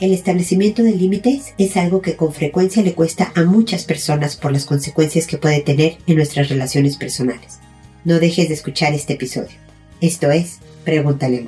El establecimiento de límites es algo que con frecuencia le cuesta a muchas personas por las consecuencias que puede tener en nuestras relaciones personales. No dejes de escuchar este episodio. Esto es Pregúntale a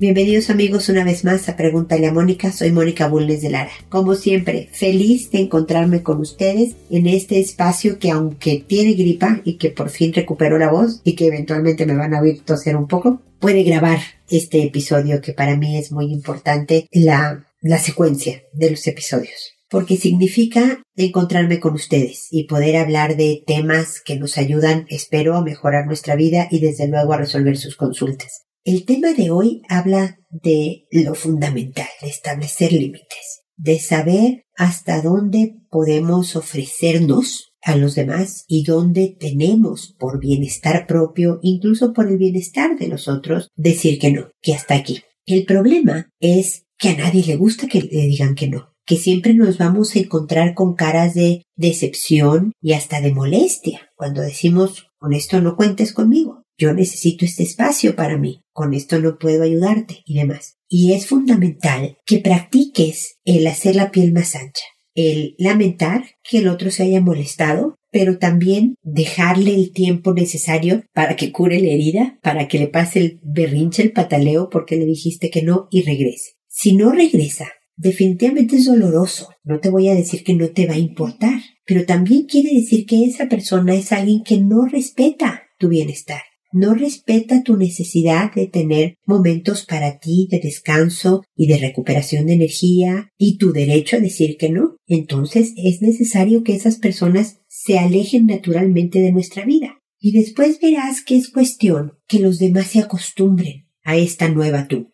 Bienvenidos amigos una vez más a Pregúntale a Mónica, soy Mónica Bulnes de Lara. Como siempre, feliz de encontrarme con ustedes en este espacio que aunque tiene gripa y que por fin recuperó la voz y que eventualmente me van a oír toser un poco, puede grabar este episodio que para mí es muy importante, la, la secuencia de los episodios porque significa encontrarme con ustedes y poder hablar de temas que nos ayudan, espero, a mejorar nuestra vida y desde luego a resolver sus consultas. El tema de hoy habla de lo fundamental, de establecer límites, de saber hasta dónde podemos ofrecernos a los demás y dónde tenemos por bienestar propio, incluso por el bienestar de los otros, decir que no, que hasta aquí. El problema es que a nadie le gusta que le digan que no, que siempre nos vamos a encontrar con caras de decepción y hasta de molestia cuando decimos con esto no cuentes conmigo yo necesito este espacio para mí, con esto no puedo ayudarte y demás. Y es fundamental que practiques el hacer la piel más ancha, el lamentar que el otro se haya molestado, pero también dejarle el tiempo necesario para que cure la herida, para que le pase el berrinche, el pataleo porque le dijiste que no y regrese. Si no regresa, definitivamente es doloroso. No te voy a decir que no te va a importar, pero también quiere decir que esa persona es alguien que no respeta tu bienestar no respeta tu necesidad de tener momentos para ti de descanso y de recuperación de energía y tu derecho a decir que no, entonces es necesario que esas personas se alejen naturalmente de nuestra vida. Y después verás que es cuestión que los demás se acostumbren a esta nueva tú.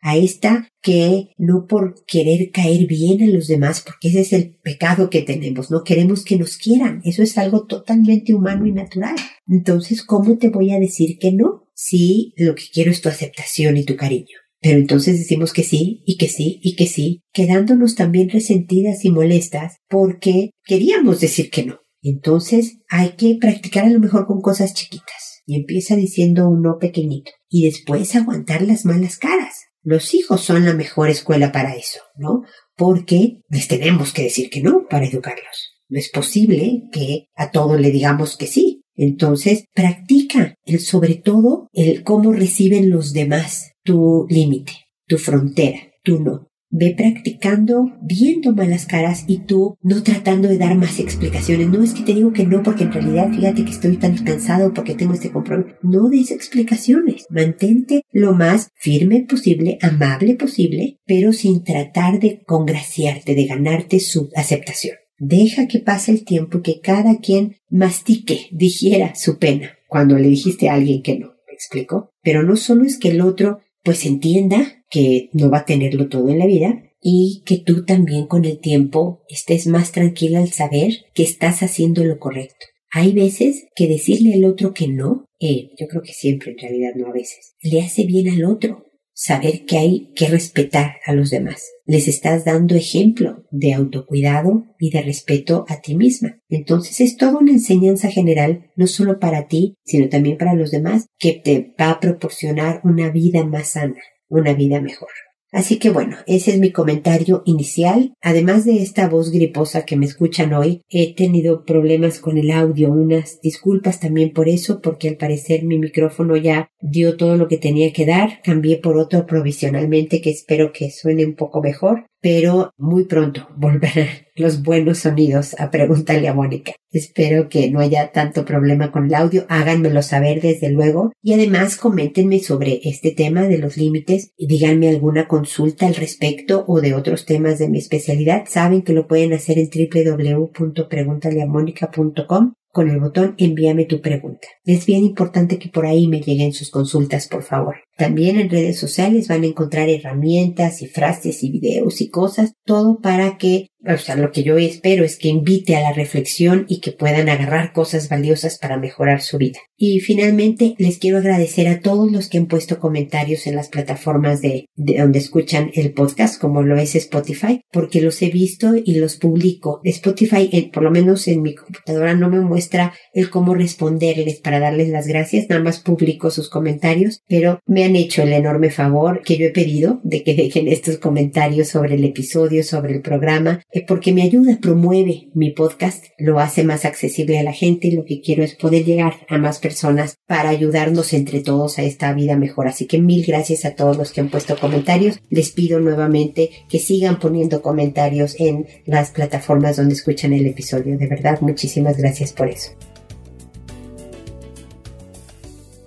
A esta que no por querer caer bien a los demás, porque ese es el pecado que tenemos, no queremos que nos quieran, eso es algo totalmente humano y natural. Entonces, ¿cómo te voy a decir que no? Si lo que quiero es tu aceptación y tu cariño. Pero entonces decimos que sí, y que sí, y que sí, quedándonos también resentidas y molestas porque queríamos decir que no. Entonces hay que practicar a lo mejor con cosas chiquitas y empieza diciendo un no pequeñito y después aguantar las malas caras. Los hijos son la mejor escuela para eso, ¿no? Porque les tenemos que decir que no para educarlos. No es posible que a todos le digamos que sí. Entonces, practica el sobre todo el cómo reciben los demás tu límite, tu frontera, tu no ve practicando, viendo malas caras y tú no tratando de dar más explicaciones. No es que te digo que no porque en realidad fíjate que estoy tan cansado porque tengo este compromiso. No des explicaciones. Mantente lo más firme posible, amable posible, pero sin tratar de congraciarte, de ganarte su aceptación. Deja que pase el tiempo y que cada quien mastique, digiera su pena cuando le dijiste a alguien que no. ¿Me explico? Pero no solo es que el otro pues entienda que no va a tenerlo todo en la vida y que tú también con el tiempo estés más tranquila al saber que estás haciendo lo correcto. Hay veces que decirle al otro que no, eh, yo creo que siempre en realidad no a veces, le hace bien al otro saber que hay que respetar a los demás. Les estás dando ejemplo de autocuidado y de respeto a ti misma. Entonces es toda una enseñanza general, no solo para ti, sino también para los demás, que te va a proporcionar una vida más sana, una vida mejor. Así que bueno, ese es mi comentario inicial. Además de esta voz griposa que me escuchan hoy, he tenido problemas con el audio, unas disculpas también por eso, porque al parecer mi micrófono ya dio todo lo que tenía que dar. Cambié por otro provisionalmente que espero que suene un poco mejor pero muy pronto volverán los buenos sonidos a Pregúntale a Mónica. Espero que no haya tanto problema con el audio, háganmelo saber desde luego y además coméntenme sobre este tema de los límites y díganme alguna consulta al respecto o de otros temas de mi especialidad. Saben que lo pueden hacer en www.preguntaleamónica.com con el botón envíame tu pregunta. Es bien importante que por ahí me lleguen sus consultas, por favor. También en redes sociales van a encontrar herramientas y frases y videos y cosas, todo para que o sea, lo que yo espero es que invite a la reflexión y que puedan agarrar cosas valiosas para mejorar su vida. Y finalmente les quiero agradecer a todos los que han puesto comentarios en las plataformas de, donde escuchan el podcast, como lo es Spotify, porque los he visto y los publico. Spotify, por lo menos en mi computadora, no me muestra el cómo responderles para darles las gracias, nada más publico sus comentarios, pero me han hecho el enorme favor que yo he pedido de que dejen estos comentarios sobre el episodio, sobre el programa, porque me ayuda, promueve mi podcast, lo hace más accesible a la gente y lo que quiero es poder llegar a más personas para ayudarnos entre todos a esta vida mejor. Así que mil gracias a todos los que han puesto comentarios. Les pido nuevamente que sigan poniendo comentarios en las plataformas donde escuchan el episodio. De verdad, muchísimas gracias por eso.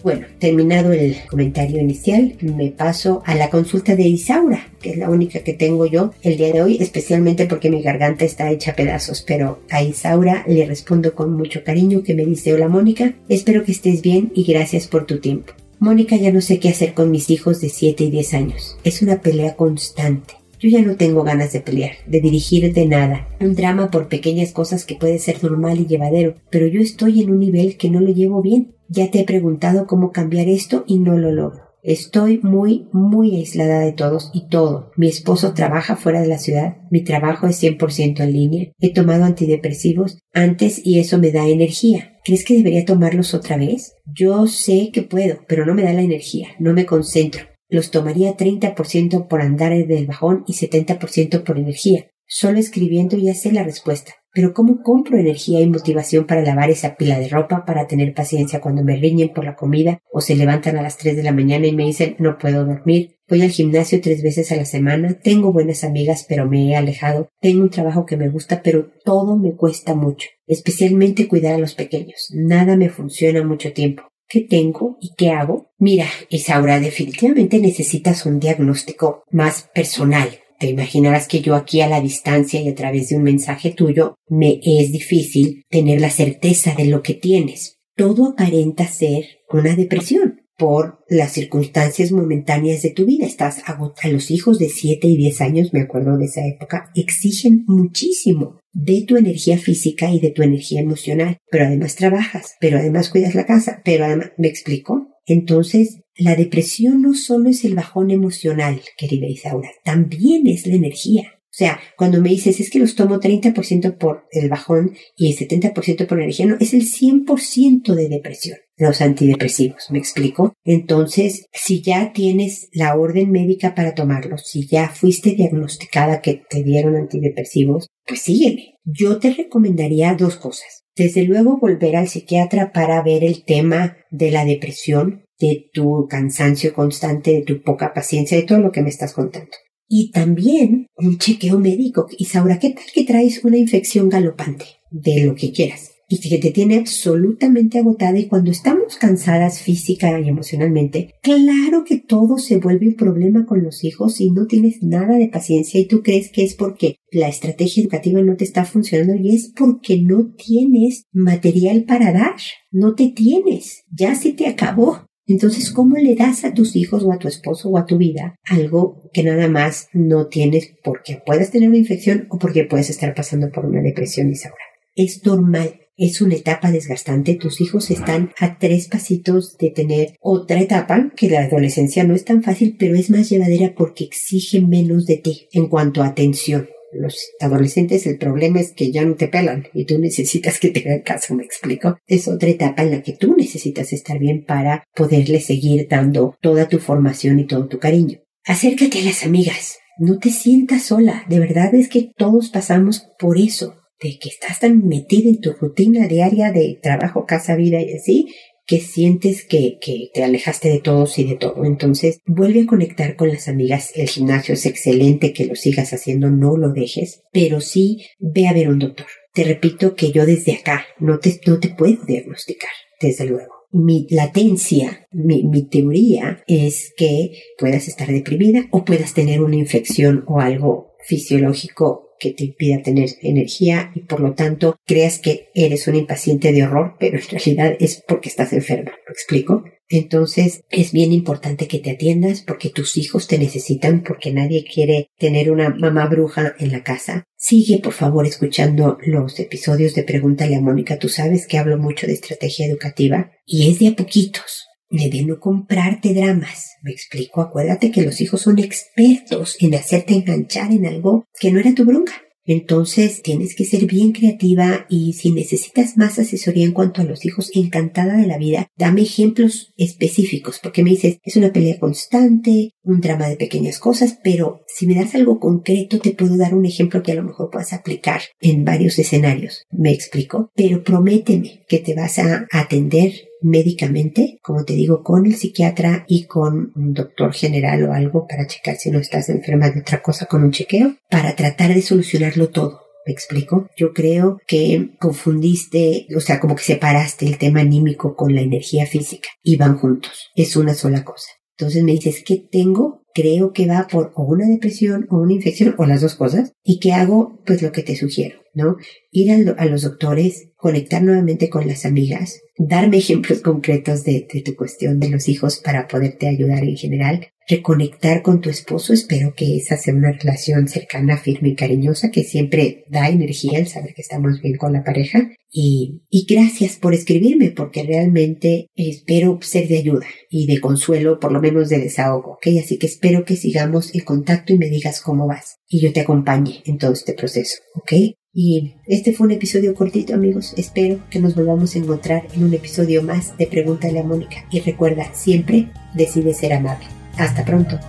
Bueno, terminado el comentario inicial, me paso a la consulta de Isaura, que es la única que tengo yo el día de hoy, especialmente porque mi garganta está hecha a pedazos, pero a Isaura le respondo con mucho cariño que me dice, hola Mónica, espero que estés bien y gracias por tu tiempo. Mónica, ya no sé qué hacer con mis hijos de 7 y 10 años. Es una pelea constante. Yo ya no tengo ganas de pelear, de dirigir de nada. Un drama por pequeñas cosas que puede ser normal y llevadero, pero yo estoy en un nivel que no lo llevo bien. Ya te he preguntado cómo cambiar esto y no lo logro. Estoy muy, muy aislada de todos y todo. Mi esposo trabaja fuera de la ciudad. Mi trabajo es 100% en línea. He tomado antidepresivos antes y eso me da energía. ¿Crees que debería tomarlos otra vez? Yo sé que puedo, pero no me da la energía. No me concentro. Los tomaría 30% por andar del bajón y 70% por energía. Solo escribiendo ya sé la respuesta. Pero ¿cómo compro energía y motivación para lavar esa pila de ropa, para tener paciencia cuando me riñen por la comida o se levantan a las 3 de la mañana y me dicen no puedo dormir? Voy al gimnasio tres veces a la semana, tengo buenas amigas pero me he alejado, tengo un trabajo que me gusta pero todo me cuesta mucho, especialmente cuidar a los pequeños. Nada me funciona mucho tiempo. ¿Qué tengo y qué hago? Mira, Isaura, definitivamente necesitas un diagnóstico más personal te imaginarás que yo aquí a la distancia y a través de un mensaje tuyo me es difícil tener la certeza de lo que tienes. Todo aparenta ser una depresión por las circunstancias momentáneas de tu vida. Estás agotado. Los hijos de 7 y 10 años, me acuerdo de esa época, exigen muchísimo de tu energía física y de tu energía emocional. Pero además trabajas, pero además cuidas la casa, pero además, ¿me explico? Entonces, la depresión no solo es el bajón emocional, querida Isaura, también es la energía. O sea, cuando me dices es que los tomo 30% por el bajón y el 70% por energía, no, es el 100% de depresión, los antidepresivos, ¿me explico? Entonces, si ya tienes la orden médica para tomarlos, si ya fuiste diagnosticada que te dieron antidepresivos, pues sígueme. Yo te recomendaría dos cosas. Desde luego volver al psiquiatra para ver el tema de la depresión, de tu cansancio constante, de tu poca paciencia, de todo lo que me estás contando. Y también un chequeo médico. Isaura, ¿qué tal que traes una infección galopante? De lo que quieras. Y que te tiene absolutamente agotada y cuando estamos cansadas física y emocionalmente, claro que todo se vuelve un problema con los hijos y no tienes nada de paciencia y tú crees que es porque la estrategia educativa no te está funcionando y es porque no tienes material para dar. No te tienes. Ya se te acabó. Entonces, ¿cómo le das a tus hijos o a tu esposo o a tu vida algo que nada más no tienes porque puedes tener una infección o porque puedes estar pasando por una depresión, Isaura? Es normal. Es una etapa desgastante. Tus hijos están a tres pasitos de tener otra etapa que la adolescencia no es tan fácil, pero es más llevadera porque exige menos de ti en cuanto a atención los adolescentes el problema es que ya no te pelan y tú necesitas que te hagan caso, me explico. Es otra etapa en la que tú necesitas estar bien para poderle seguir dando toda tu formación y todo tu cariño. Acércate a las amigas. No te sientas sola. De verdad es que todos pasamos por eso. De que estás tan metida en tu rutina diaria de trabajo, casa, vida y así, que sientes que, que te alejaste de todos y de todo. Entonces, vuelve a conectar con las amigas. El gimnasio es excelente, que lo sigas haciendo, no lo dejes, pero sí ve a ver un doctor. Te repito que yo desde acá no te, no te puedo diagnosticar, desde luego. Mi latencia, mi, mi teoría es que puedas estar deprimida o puedas tener una infección o algo fisiológico que te impida tener energía y por lo tanto creas que eres un impaciente de horror, pero en realidad es porque estás enferma. ¿Lo explico? Entonces es bien importante que te atiendas porque tus hijos te necesitan, porque nadie quiere tener una mamá bruja en la casa. Sigue por favor escuchando los episodios de Pregúntale a Mónica. Tú sabes que hablo mucho de estrategia educativa y es de a poquitos. De no comprarte dramas. Me explico, acuérdate que los hijos son expertos en hacerte enganchar en algo que no era tu bronca. Entonces tienes que ser bien creativa y si necesitas más asesoría en cuanto a los hijos, encantada de la vida, dame ejemplos específicos porque me dices, es una pelea constante, un drama de pequeñas cosas, pero si me das algo concreto te puedo dar un ejemplo que a lo mejor puedas aplicar en varios escenarios. Me explico, pero prométeme que te vas a atender médicamente, como te digo, con el psiquiatra y con un doctor general o algo para checar si no estás enferma de otra cosa con un chequeo, para tratar de solucionarlo todo. ¿Me explico? Yo creo que confundiste, o sea, como que separaste el tema anímico con la energía física y van juntos. Es una sola cosa. Entonces me dices, ¿qué tengo? Creo que va por o una depresión o una infección o las dos cosas. ¿Y qué hago? Pues lo que te sugiero, ¿no? Ir a los doctores, conectar nuevamente con las amigas, darme ejemplos concretos de, tu cuestión de los hijos para poderte ayudar en general, reconectar con tu esposo, espero que esa sea una relación cercana, firme y cariñosa que siempre da energía el saber que estamos bien con la pareja y, gracias por escribirme porque realmente espero ser de ayuda y de consuelo, por lo menos de desahogo, ¿ok? Así que espero que sigamos en contacto y me digas cómo vas y yo te acompañe en todo este proceso, ¿ok? Y este fue un episodio cortito, amigos. Espero que nos volvamos a encontrar en un episodio más de Pregúntale a Mónica. Y recuerda, siempre decide ser amable. Hasta pronto.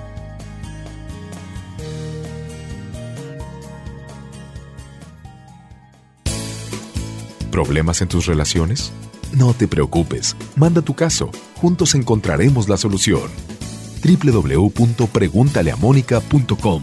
¿Problemas en tus relaciones? No te preocupes. Manda tu caso. Juntos encontraremos la solución. www.preguntaleamónica.com